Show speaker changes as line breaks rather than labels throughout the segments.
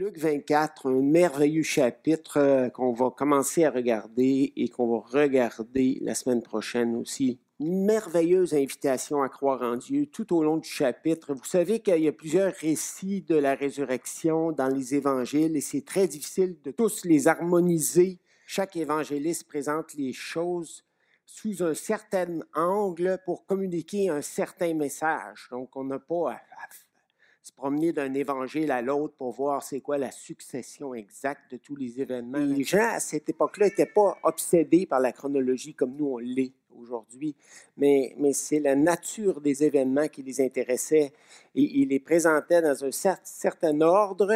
Luc 24, un merveilleux chapitre euh, qu'on va commencer à regarder et qu'on va regarder la semaine prochaine aussi. Une merveilleuse invitation à croire en Dieu tout au long du chapitre. Vous savez qu'il y a plusieurs récits de la résurrection dans les évangiles et c'est très difficile de tous les harmoniser. Chaque évangéliste présente les choses sous un certain angle pour communiquer un certain message. Donc, on n'a pas à se promener d'un évangile à l'autre pour voir c'est quoi la succession exacte de tous les événements. Les gens à cette époque-là n'étaient pas obsédés par la chronologie comme nous on l'est aujourd'hui, mais, mais c'est la nature des événements qui les intéressait et ils les présentaient dans un certain ordre.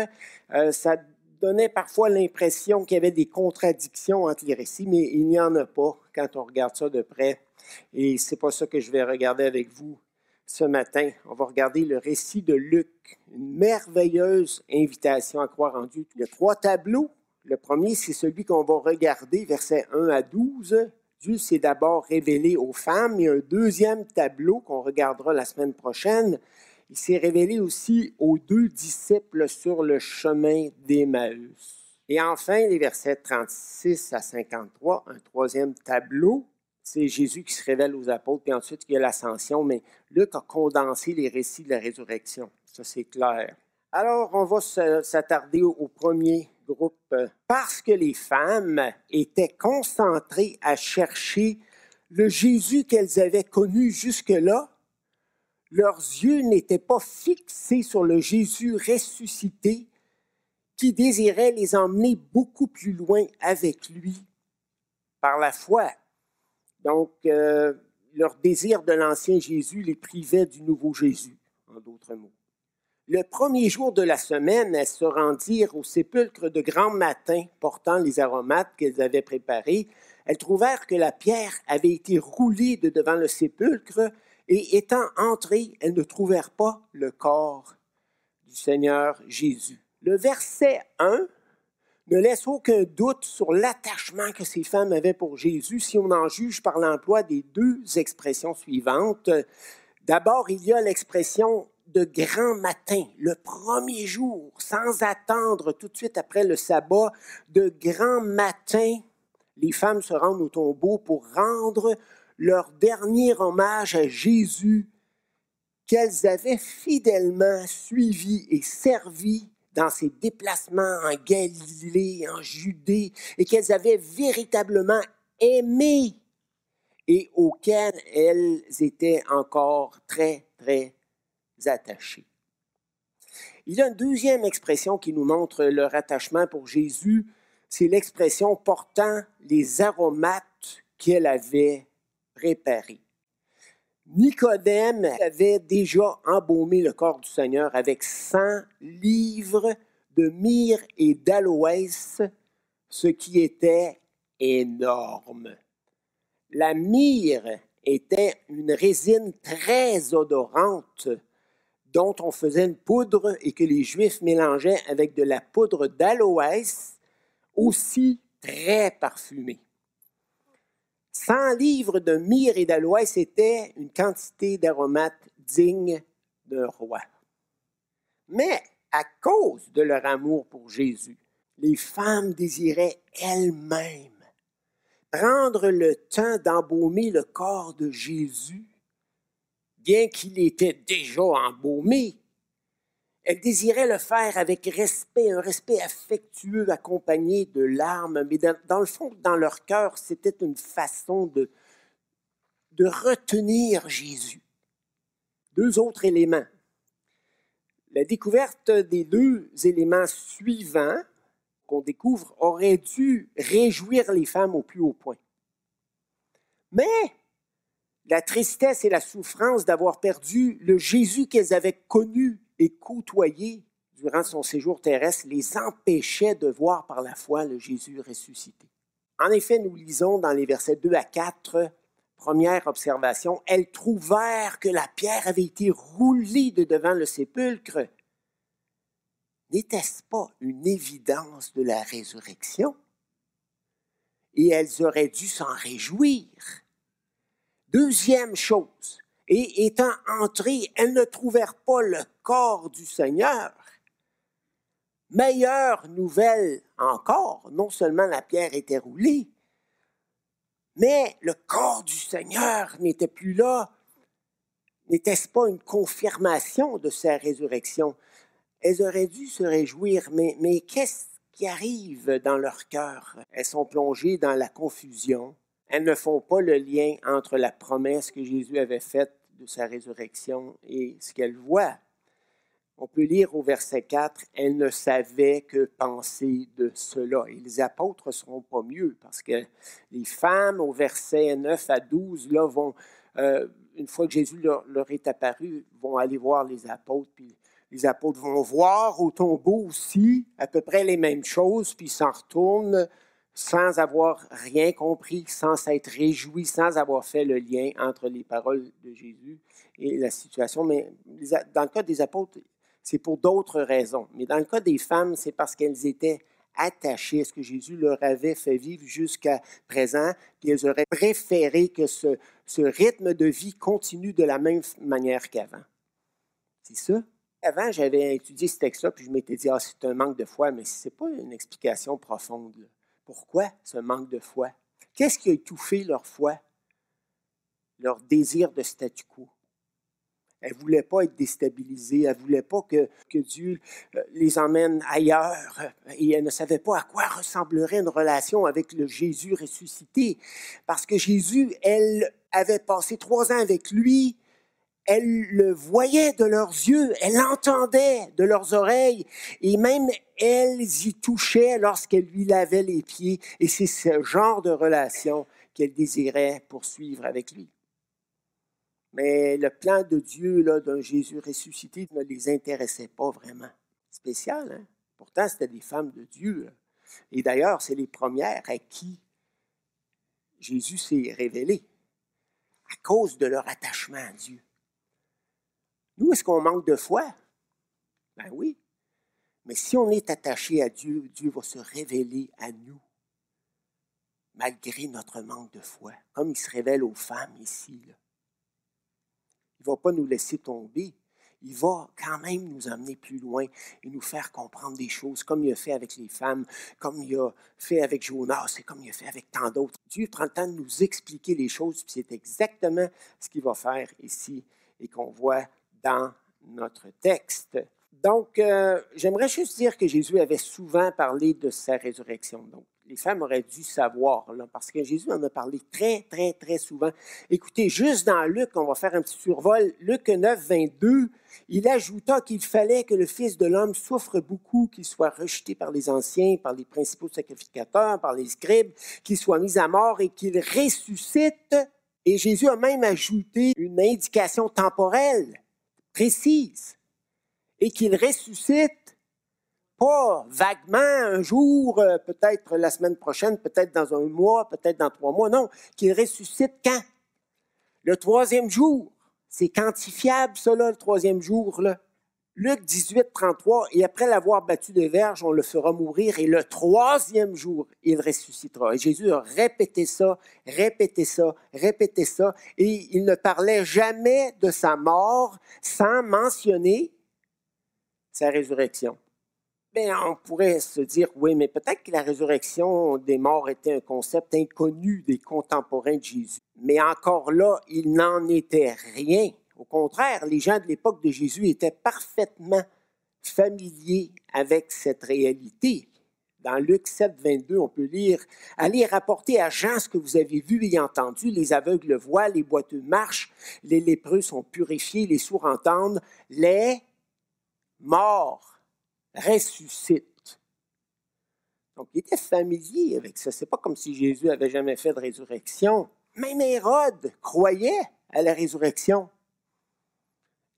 Euh, ça donnait parfois l'impression qu'il y avait des contradictions entre les récits, mais il n'y en a pas quand on regarde ça de près. Et c'est pas ça que je vais regarder avec vous ce matin. On va regarder le récit de Luc, une merveilleuse invitation à croire en Dieu. Il y a trois tableaux. Le premier, c'est celui qu'on va regarder, versets 1 à 12. Dieu s'est d'abord révélé aux femmes. Il y a un deuxième tableau qu'on regardera la semaine prochaine. Il s'est révélé aussi aux deux disciples sur le chemin d'Emmaüs. Et enfin, les versets 36 à 53, un troisième tableau c'est Jésus qui se révèle aux apôtres, puis ensuite il y a l'ascension, mais Luc a condensé les récits de la résurrection. Ça, c'est clair. Alors, on va s'attarder au premier groupe. Parce que les femmes étaient concentrées à chercher le Jésus qu'elles avaient connu jusque-là, leurs yeux n'étaient pas fixés sur le Jésus ressuscité qui désirait les emmener beaucoup plus loin avec lui par la foi donc, euh, leur désir de l'ancien Jésus les privait du nouveau Jésus, en d'autres mots. Le premier jour de la semaine, elles se rendirent au sépulcre de grand matin portant les aromates qu'elles avaient préparés. Elles trouvèrent que la pierre avait été roulée de devant le sépulcre et étant entrées, elles ne trouvèrent pas le corps du Seigneur Jésus. Le verset 1 ne laisse aucun doute sur l'attachement que ces femmes avaient pour Jésus si on en juge par l'emploi des deux expressions suivantes. D'abord, il y a l'expression de grand matin, le premier jour, sans attendre tout de suite après le sabbat, de grand matin, les femmes se rendent au tombeau pour rendre leur dernier hommage à Jésus qu'elles avaient fidèlement suivi et servi dans ses déplacements en Galilée, en Judée, et qu'elles avaient véritablement aimé et auxquelles elles étaient encore très, très attachées. Il y a une deuxième expression qui nous montre leur attachement pour Jésus, c'est l'expression portant les aromates qu'elle avait préparés. Nicodème avait déjà embaumé le corps du Seigneur avec 100 livres de myrrhe et d'aloès, ce qui était énorme. La myrrhe était une résine très odorante dont on faisait une poudre et que les Juifs mélangeaient avec de la poudre d'aloès, aussi très parfumée. 100 livres de myrrhe et d'aloès, c'était une quantité d'aromates digne d'un roi. Mais à cause de leur amour pour Jésus, les femmes désiraient elles-mêmes prendre le temps d'embaumer le corps de Jésus, bien qu'il était déjà embaumé elle désirait le faire avec respect, un respect affectueux accompagné de larmes, mais dans, le fond, dans leur cœur, c'était une façon de, de retenir Jésus. Deux autres éléments. La découverte des deux éléments suivants qu'on découvre aurait dû réjouir les femmes au plus haut point. Mais la tristesse et la souffrance d'avoir perdu le Jésus qu'elles avaient connu et côtoyer durant son séjour terrestre les empêchait de voir par la foi le Jésus ressuscité. En effet, nous lisons dans les versets 2 à 4, première observation, elles trouvèrent que la pierre avait été roulée de devant le sépulcre. N'était-ce pas une évidence de la résurrection? Et elles auraient dû s'en réjouir. Deuxième chose, et étant entrées, elles ne trouvèrent pas le corps du Seigneur. Meilleure nouvelle encore, non seulement la pierre était roulée, mais le corps du Seigneur n'était plus là. N'était-ce pas une confirmation de sa résurrection? Elles auraient dû se réjouir, mais, qu'est-ce qui arrive dans leur cœur? Elles sont plongées dans la confusion. Elles ne font pas le lien entre la promesse que Jésus avait faite de sa résurrection et ce qu'elles voient. On peut lire au verset 4, elles ne savaient que penser de cela. Et les apôtres ne seront pas mieux parce que les femmes, au verset 9 à 12, là, vont, euh, une fois que Jésus leur, est apparu, vont aller voir les apôtres. Puis les apôtres vont voir au tombeau aussi à peu près les mêmes choses, puis s'en retournent sans avoir rien compris, sans s'être réjoui, sans avoir fait le lien entre les paroles de Jésus et la situation. Mais dans le cas des apôtres, c'est pour d'autres raisons. Mais dans le cas des femmes, c'est parce qu'elles étaient attachées à ce que Jésus leur avait fait vivre jusqu'à présent, puis elles auraient préféré que ce, ce rythme de vie continue de la même manière qu'avant. C'est ça? Avant, j'avais étudié ce texte-là, puis je m'étais dit, ah, c'est un manque de foi, mais ce n'est pas une explication profonde. Pourquoi ce manque de foi? Qu'est-ce qui a étouffé leur foi, leur désir de statu quo? Elle ne voulait pas être déstabilisée, elle ne voulait pas que, que, Dieu euh, les emmène ailleurs et elle ne savait pas à quoi ressemblerait une relation avec le Jésus ressuscité. Parce que Jésus, elle avait passé trois ans avec lui, elle le voyait de leurs yeux, elle l'entendait de leurs oreilles, et même elles y touchaient lorsqu'elle lui lavait les pieds. Et c'est ce genre de relation qu'elle désirait poursuivre avec lui. Mais le plan de Dieu d'un Jésus ressuscité ne les intéressait pas vraiment. Spécial, hein? Pourtant, c'était des femmes de Dieu. Et d'ailleurs, c'est les premières à qui Jésus s'est révélé à cause de leur attachement à Dieu. Nous, est-ce qu'on manque de foi? Ben oui. Mais si on est attaché à Dieu, Dieu va se révéler à nous, malgré notre manque de foi, comme il se révèle aux femmes ici. Il ne va pas nous laisser tomber. Il va quand même nous amener plus loin et nous faire comprendre des choses, comme il a fait avec les femmes, comme il a fait avec Jonas et comme il a fait avec tant d'autres. Dieu prend le temps de nous expliquer les choses, puis c'est exactement ce qu'il va faire ici et qu'on voit dans notre texte. Donc, euh, j'aimerais juste dire que Jésus avait souvent parlé de sa résurrection. Donc, les femmes auraient dû savoir, parce que Jésus en a parlé très, très, très souvent. Écoutez, juste dans Luc, on va faire un petit survol, Luc 9, 22, il ajouta qu'il fallait que le Fils de l'homme souffre beaucoup, qu'il soit rejeté par les anciens, par les principaux sacrificateurs, par les scribes, qu'il soit mis à mort et qu'il ressuscite. Et Jésus a même ajouté une indication temporelle précise et qu'il ressuscite pas vaguement un jour, euh, peut-être la semaine prochaine, peut-être dans un mois, peut-être dans trois mois. Non, qu'il ressuscite quand? Le troisième jour. C'est quantifiable, cela, le troisième jour. Là. Luc 18, 33, et après l'avoir battu de verge, on le fera mourir, et le troisième jour, il ressuscitera. Et Jésus a répété ça, répété ça, répété ça, et il ne parlait jamais de sa mort sans mentionner sa résurrection. Bien, on pourrait se dire, oui, mais peut-être que la résurrection des morts était un concept inconnu des contemporains de Jésus. Mais encore là, il n'en était rien. Au contraire, les gens de l'époque de Jésus étaient parfaitement familiers avec cette réalité. Dans Luc 7, 22, on peut lire Allez rapporter à Jean ce que vous avez vu et entendu. Les aveugles voient, les boiteux marchent, les lépreux sont purifiés, les sourds entendent, les morts ressuscite. Donc, il était familier avec ça. C'est pas comme si Jésus avait jamais fait de résurrection. Même Hérode croyait à la résurrection.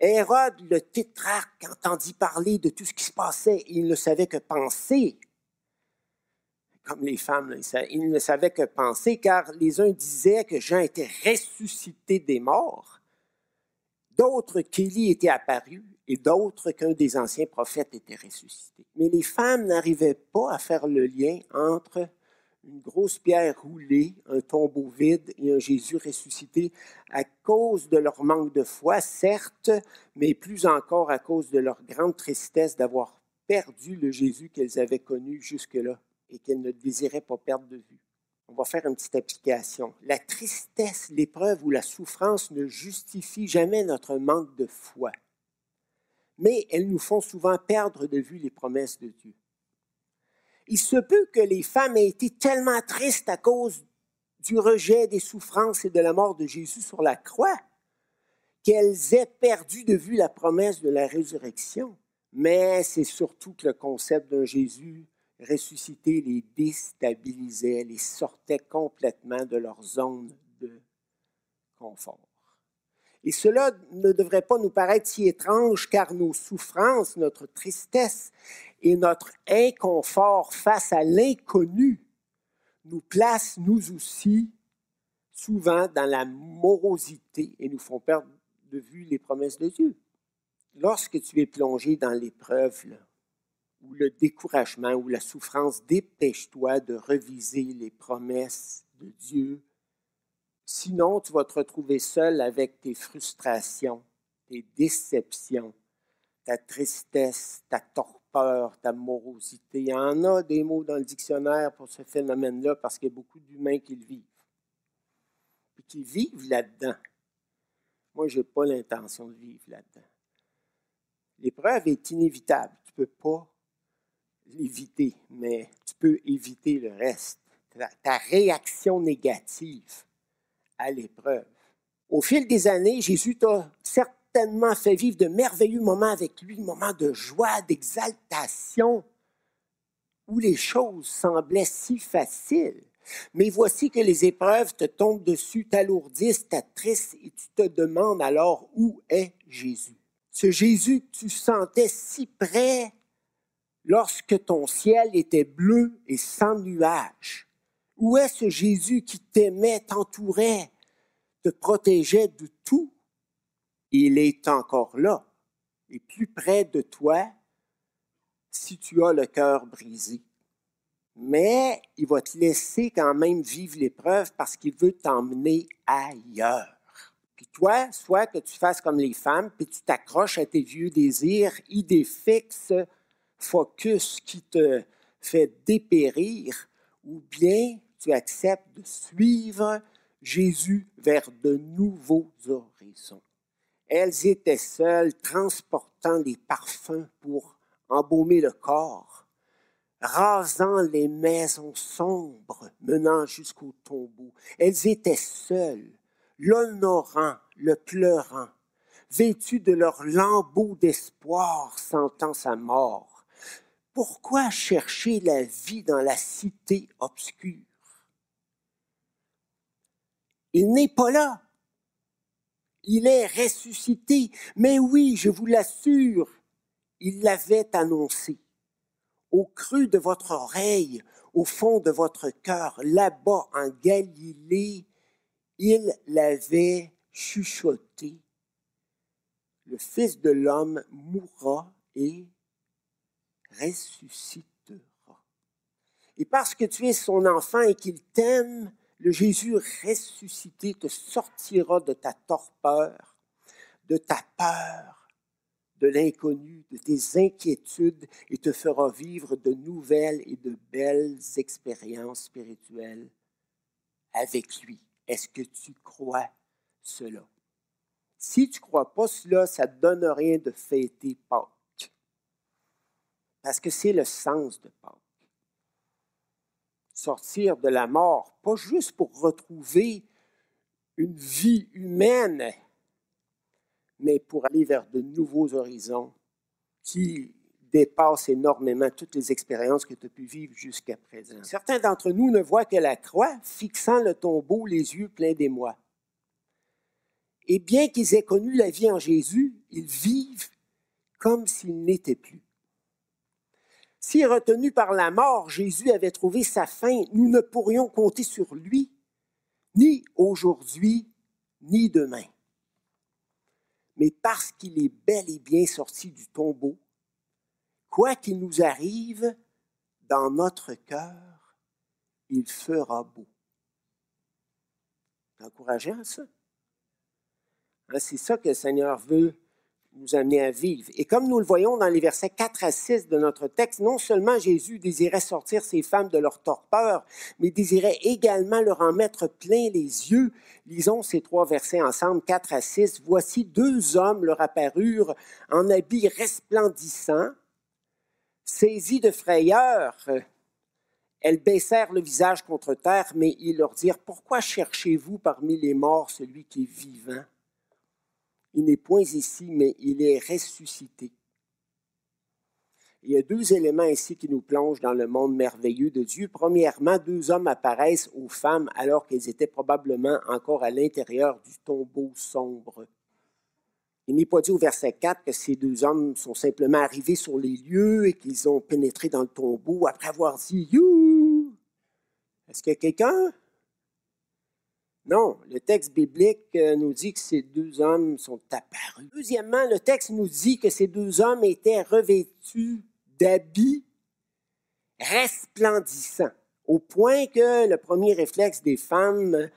Hérode, le tétrarque, entendit parler de tout ce qui se passait. Il ne savait que penser. Comme les femmes, il ne savait que penser, car les uns disaient que Jean était ressuscité des morts, d'autres qu'Élie était apparu, et d'autres qu'un des anciens prophètes était ressuscité. Mais les femmes n'arrivaient pas à faire le lien entre une grosse pierre roulée, un tombeau vide et un Jésus ressuscité à cause de leur manque de foi, certes, mais plus encore à cause de leur grande tristesse d'avoir perdu le Jésus qu'elles avaient connu jusque-là et qu'elles ne désiraient pas perdre de vue. On va faire une petite application. La tristesse, l'épreuve ou la souffrance ne justifient jamais notre manque de foi, mais elles nous font souvent perdre de vue les promesses de Dieu. Il se peut que les femmes aient été tellement tristes à cause du rejet des souffrances et de la mort de Jésus sur la croix qu'elles aient perdu de vue la promesse de la résurrection. Mais c'est surtout que le concept d'un Jésus ressuscité les déstabilisait, les sortait complètement de leur zone de confort. Et cela ne devrait pas nous paraître si étrange car nos souffrances, notre tristesse et notre inconfort face à l'inconnu nous placent, nous aussi, souvent dans la morosité et nous font perdre de vue les promesses de Dieu. Lorsque tu es plongé dans l'épreuve, ou le découragement ou la souffrance, dépêche-toi de reviser les promesses de Dieu. Sinon, tu vas te retrouver seul avec tes frustrations, tes déceptions, ta tristesse, ta torpeur, ta morosité. Il y en a des mots dans le dictionnaire pour ce phénomène-là parce qu'il y a beaucoup d'humains qui le vivent. Et qui vivent là-dedans. Moi, je n'ai pas l'intention de vivre là-dedans. L'épreuve est inévitable. Tu ne peux pas l'éviter, mais tu peux éviter le reste. Ta, réaction négative à l'épreuve. Au fil des années, Jésus t'a certainement fait vivre de merveilleux moments avec lui, moments de joie, d'exaltation, où les choses semblaient si faciles. Mais voici que les épreuves te tombent dessus, t'alourdissent, t'attristent, et tu te demandes alors où est Jésus. Ce Jésus que tu sentais si près lorsque ton ciel était bleu et sans nuages? Où est ce Jésus qui t'aimait, t'entourait, te protégeait de tout? Il est encore là et plus près de toi si tu as le cœur brisé. Mais il va te laisser quand même vivre l'épreuve parce qu'il veut t'emmener ailleurs. Puis toi, soit que tu fasses comme les femmes, puis tu t'accroches à tes vieux désirs, idées fixes, focus qui te fait dépérir, ou bien tu acceptes de suivre Jésus vers de nouveaux horizons. Elles étaient seules, transportant les parfums pour embaumer le corps, rasant les maisons sombres menant jusqu'au tombeau. Elles étaient seules, l'honorant, le pleurant, vêtues de leur lambeau d'espoir, sentant sa mort pourquoi chercher la vie dans la cité obscure? Il n'est pas là. Il est ressuscité. Mais oui, je vous l'assure, il l'avait annoncé. Au creux de votre oreille, au fond de votre cœur, là-bas en Galilée, il l'avait chuchoté. Le Fils de l'homme mourra et ressuscitera. Et parce que tu es son enfant et qu'il t'aime, le Jésus ressuscité te sortira de ta torpeur, de ta peur, de l'inconnu, de tes inquiétudes et te fera vivre de nouvelles et de belles expériences spirituelles avec lui. Est-ce que tu crois cela? Si tu ne crois pas cela, ça ne donne rien de fêter Pâques. Parce que c'est le sens de Pâques. Sortir de la mort, pas juste pour retrouver une vie humaine, mais pour aller vers de nouveaux horizons qui dépassent énormément toutes les expériences que tu as pu vivre jusqu'à présent. Certains d'entre nous ne voient que la croix, fixant le tombeau, les yeux pleins d'émoi. Et bien qu'ils aient connu la vie en Jésus, ils vivent comme s'ils n'étaient plus. Si retenu par la mort, Jésus avait trouvé sa fin, nous ne pourrions compter sur lui, ni aujourd'hui, ni demain. Mais parce qu'il est bel et bien sorti du tombeau, quoi qu'il nous arrive, dans notre cœur, il fera beau. C'est encourageant, ça. Hein, c'est ça que le Seigneur veut nous amener à vivre. Et comme nous le voyons dans les versets 4 à 6 de notre texte, non seulement Jésus désirait sortir ces femmes de leur torpeur, mais désirait également leur en mettre plein les yeux. Lisons ces trois versets ensemble, 4 à 6. Voici deux hommes leur apparurent en habits resplendissants, saisis de frayeur. Elles baissèrent le visage contre terre, mais ils leur dirent, Pourquoi cherchez-vous parmi les morts celui qui est vivant? Il n'est point ici, mais il est ressuscité. Il y a deux éléments ici qui nous plongent dans le monde merveilleux de Dieu. Premièrement, deux hommes apparaissent aux femmes alors qu'elles étaient probablement encore à l'intérieur du tombeau sombre. Il n'est pas dit au verset 4 que ces deux hommes sont simplement arrivés sur les lieux et qu'ils ont pénétré dans le tombeau après avoir dit You! Est-ce qu'il y a quelqu'un? Non, le texte biblique euh, nous dit que ces deux hommes sont apparus. Deuxièmement, le texte nous dit que ces deux hommes étaient revêtus d'habits resplendissants, au point que le premier réflexe des femmes,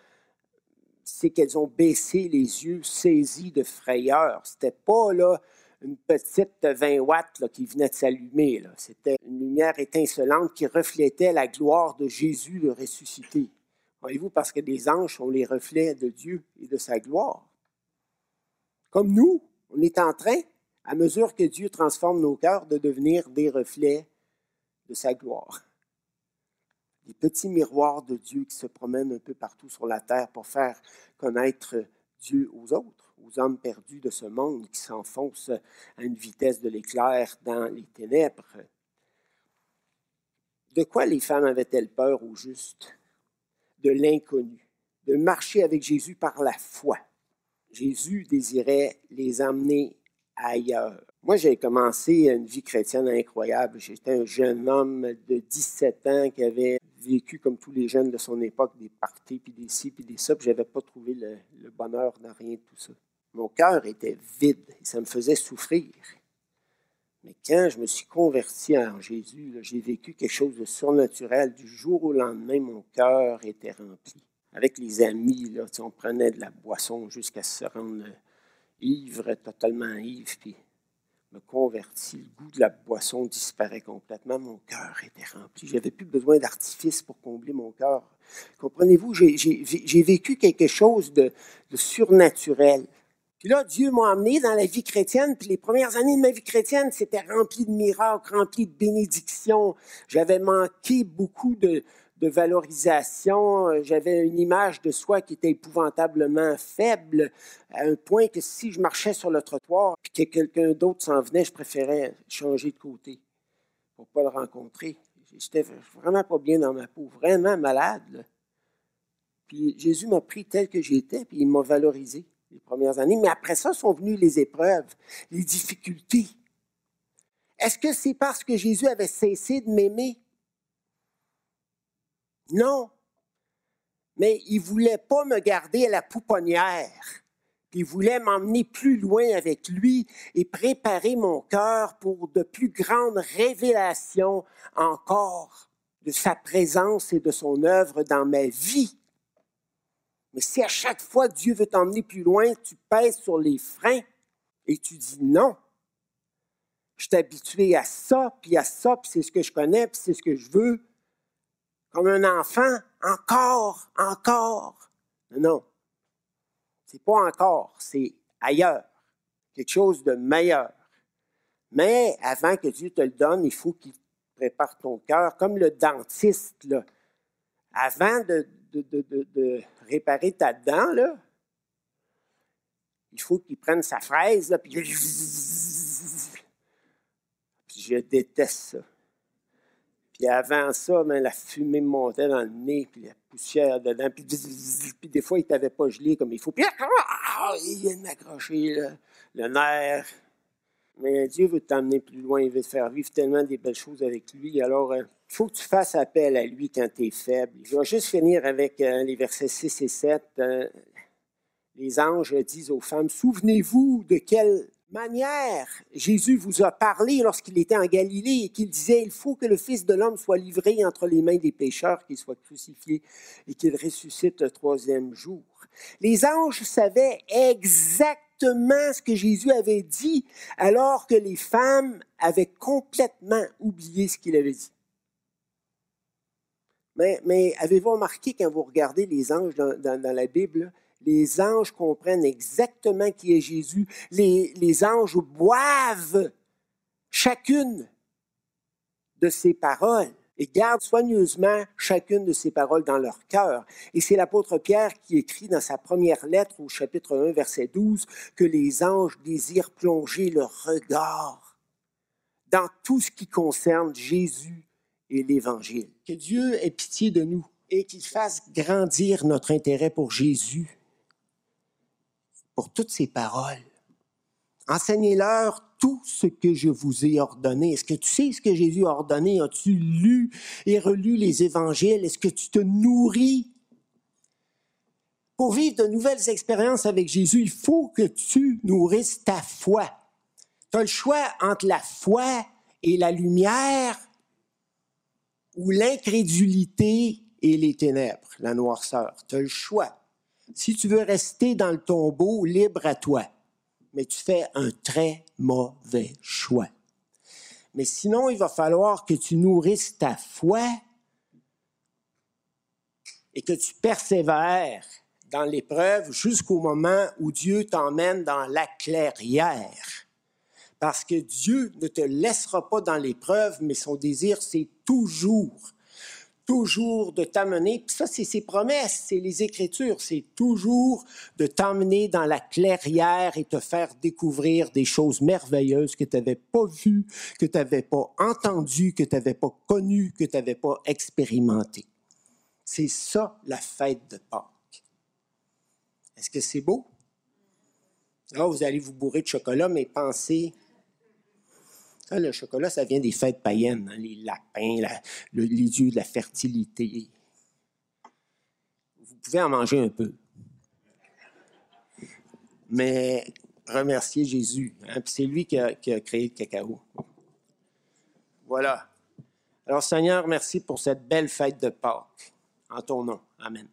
c'est qu'elles ont baissé les yeux saisis de frayeur. C'était pas là une petite 20 watts qui venait de s'allumer. C'était une lumière étincelante qui reflétait la gloire de Jésus le ressuscité. Voyez-vous, parce que les anges sont les reflets de Dieu et de sa gloire. Comme nous, on est en train, à mesure que Dieu transforme nos cœurs, de devenir des reflets de sa gloire. Des petits miroirs de Dieu qui se promènent un peu partout sur la terre pour faire connaître Dieu aux autres, aux hommes perdus de ce monde qui s'enfoncent à une vitesse de l'éclair dans les ténèbres. De quoi les femmes avaient-elles peur au juste? De l'inconnu, de marcher avec Jésus par la foi. Jésus désirait les emmener ailleurs. Moi, j'ai commencé une vie chrétienne incroyable. J'étais un jeune homme de 17 ans qui avait vécu comme tous les jeunes de son époque des parties, puis des ci, puis des ça, puis je n'avais pas trouvé le, le bonheur dans rien de tout ça. Mon cœur était vide et ça me faisait souffrir. Mais quand je me suis converti en Jésus, j'ai vécu quelque chose de surnaturel. Du jour au lendemain, mon cœur était rempli. Avec les amis, là, on prenait de la boisson jusqu'à se rendre ivre, totalement ivre, puis me converti. Le goût de la boisson disparaît complètement. Mon cœur était rempli. Je n'avais plus besoin d'artifice pour combler mon cœur. Comprenez-vous, j'ai vécu quelque chose de surnaturel. Puis là, Dieu m'a amené dans la vie chrétienne, puis les premières années de ma vie chrétienne, c'était rempli de miracles, rempli de bénédictions. J'avais manqué beaucoup de, valorisation. J'avais une image de soi qui était épouvantablement faible, à un point que si je marchais sur le trottoir puis que quelqu'un d'autre s'en venait, je préférais changer de côté pour ne pas le rencontrer. J'étais vraiment pas bien dans ma peau, vraiment malade. Puis Jésus m'a pris tel que j'étais, puis il m'a valorisé les premières années, mais après ça sont venues les épreuves, les difficultés. Est-ce que c'est parce que Jésus avait cessé de m'aimer? Non. Mais il ne voulait pas me garder à la pouponnière. Il voulait m'emmener plus loin avec lui et préparer mon cœur pour de plus grandes révélations encore de sa présence et de son œuvre dans ma vie. Mais si à chaque fois Dieu veut t'emmener plus loin, tu pèses sur les freins et tu dis non. Je suis habitué à ça, puis à ça, puis c'est ce que je connais, puis c'est ce que je veux. Comme un enfant, encore, encore. Non. C'est pas encore, c'est ailleurs. Quelque chose de meilleur. Mais avant que Dieu te le donne, il faut qu'il prépare ton cœur, comme le dentiste, là. Avant de, de, réparer ta dent, là, il faut qu'il prenne sa fraise, là, puis... je déteste ça. Puis avant ça, ben, la fumée montait dans le nez, puis la poussière dedans, puis, des fois, il ne t'avait pas gelé comme il faut. Puis il vient de m'accrocher le nerf. Mais Dieu veut t'emmener plus loin, il veut te faire vivre tellement des belles choses avec lui. Alors, il euh, faut que tu fasses appel à lui quand tu es faible. Je vais juste finir avec euh, les versets 6 et 7. Euh, les anges disent aux femmes, Souvenez-vous de quelle manière Jésus vous a parlé lorsqu'il était en Galilée et qu'il disait, il faut que le Fils de l'homme soit livré entre les mains des pécheurs, qu'il soit crucifié et qu'il ressuscite le troisième jour. Les anges savaient exactement ce que Jésus avait dit alors que les femmes avaient complètement oublié ce qu'il avait dit. Mais, avez-vous remarqué quand vous regardez les anges dans la Bible, les anges comprennent exactement qui est Jésus. Les, anges boivent chacune de ses paroles et gardent soigneusement chacune de ses paroles dans leur cœur. Et c'est l'apôtre Pierre qui écrit dans sa première lettre au chapitre 1, verset 12, que les anges désirent plonger leur regard dans tout ce qui concerne Jésus et l'Évangile. Que Dieu ait pitié de nous et qu'il fasse grandir notre intérêt pour Jésus pour toutes ces paroles. Enseignez-leur tout ce que je vous ai ordonné. Est-ce que tu sais ce que Jésus a ordonné? As-tu lu et relu les évangiles? Est-ce que tu te nourris? Pour vivre de nouvelles expériences avec Jésus, il faut que tu nourrisses ta foi. Tu as le choix entre la foi et la lumière ou l'incrédulité et les ténèbres, la noirceur. Tu as le choix. Si tu veux rester dans le tombeau, libre à toi. Mais tu fais un très mauvais choix. Mais sinon, il va falloir que tu nourrisses ta foi et que tu persévères dans l'épreuve jusqu'au moment où Dieu t'emmène dans la clairière. Parce que Dieu ne te laissera pas dans l'épreuve, mais son désir, c'est toujours toujours de t'amener, ça c'est ses promesses, c'est les Écritures, c'est toujours de t'emmener dans la clairière et te faire découvrir des choses merveilleuses que tu n'avais pas vues, que tu n'avais pas entendues, que tu n'avais pas connues, que tu n'avais pas expérimentées. C'est ça la fête de Pâques. Est-ce que c'est beau? Là, vous allez vous bourrer de chocolat, mais pensez le chocolat, ça vient des fêtes païennes, hein, les lapins, les dieux de la fertilité. Vous pouvez en manger un peu. Mais remerciez Jésus. Hein, c'est lui qui a, qui a, créé le cacao. Voilà. Alors Seigneur, merci pour cette belle fête de Pâques. En ton nom. Amen.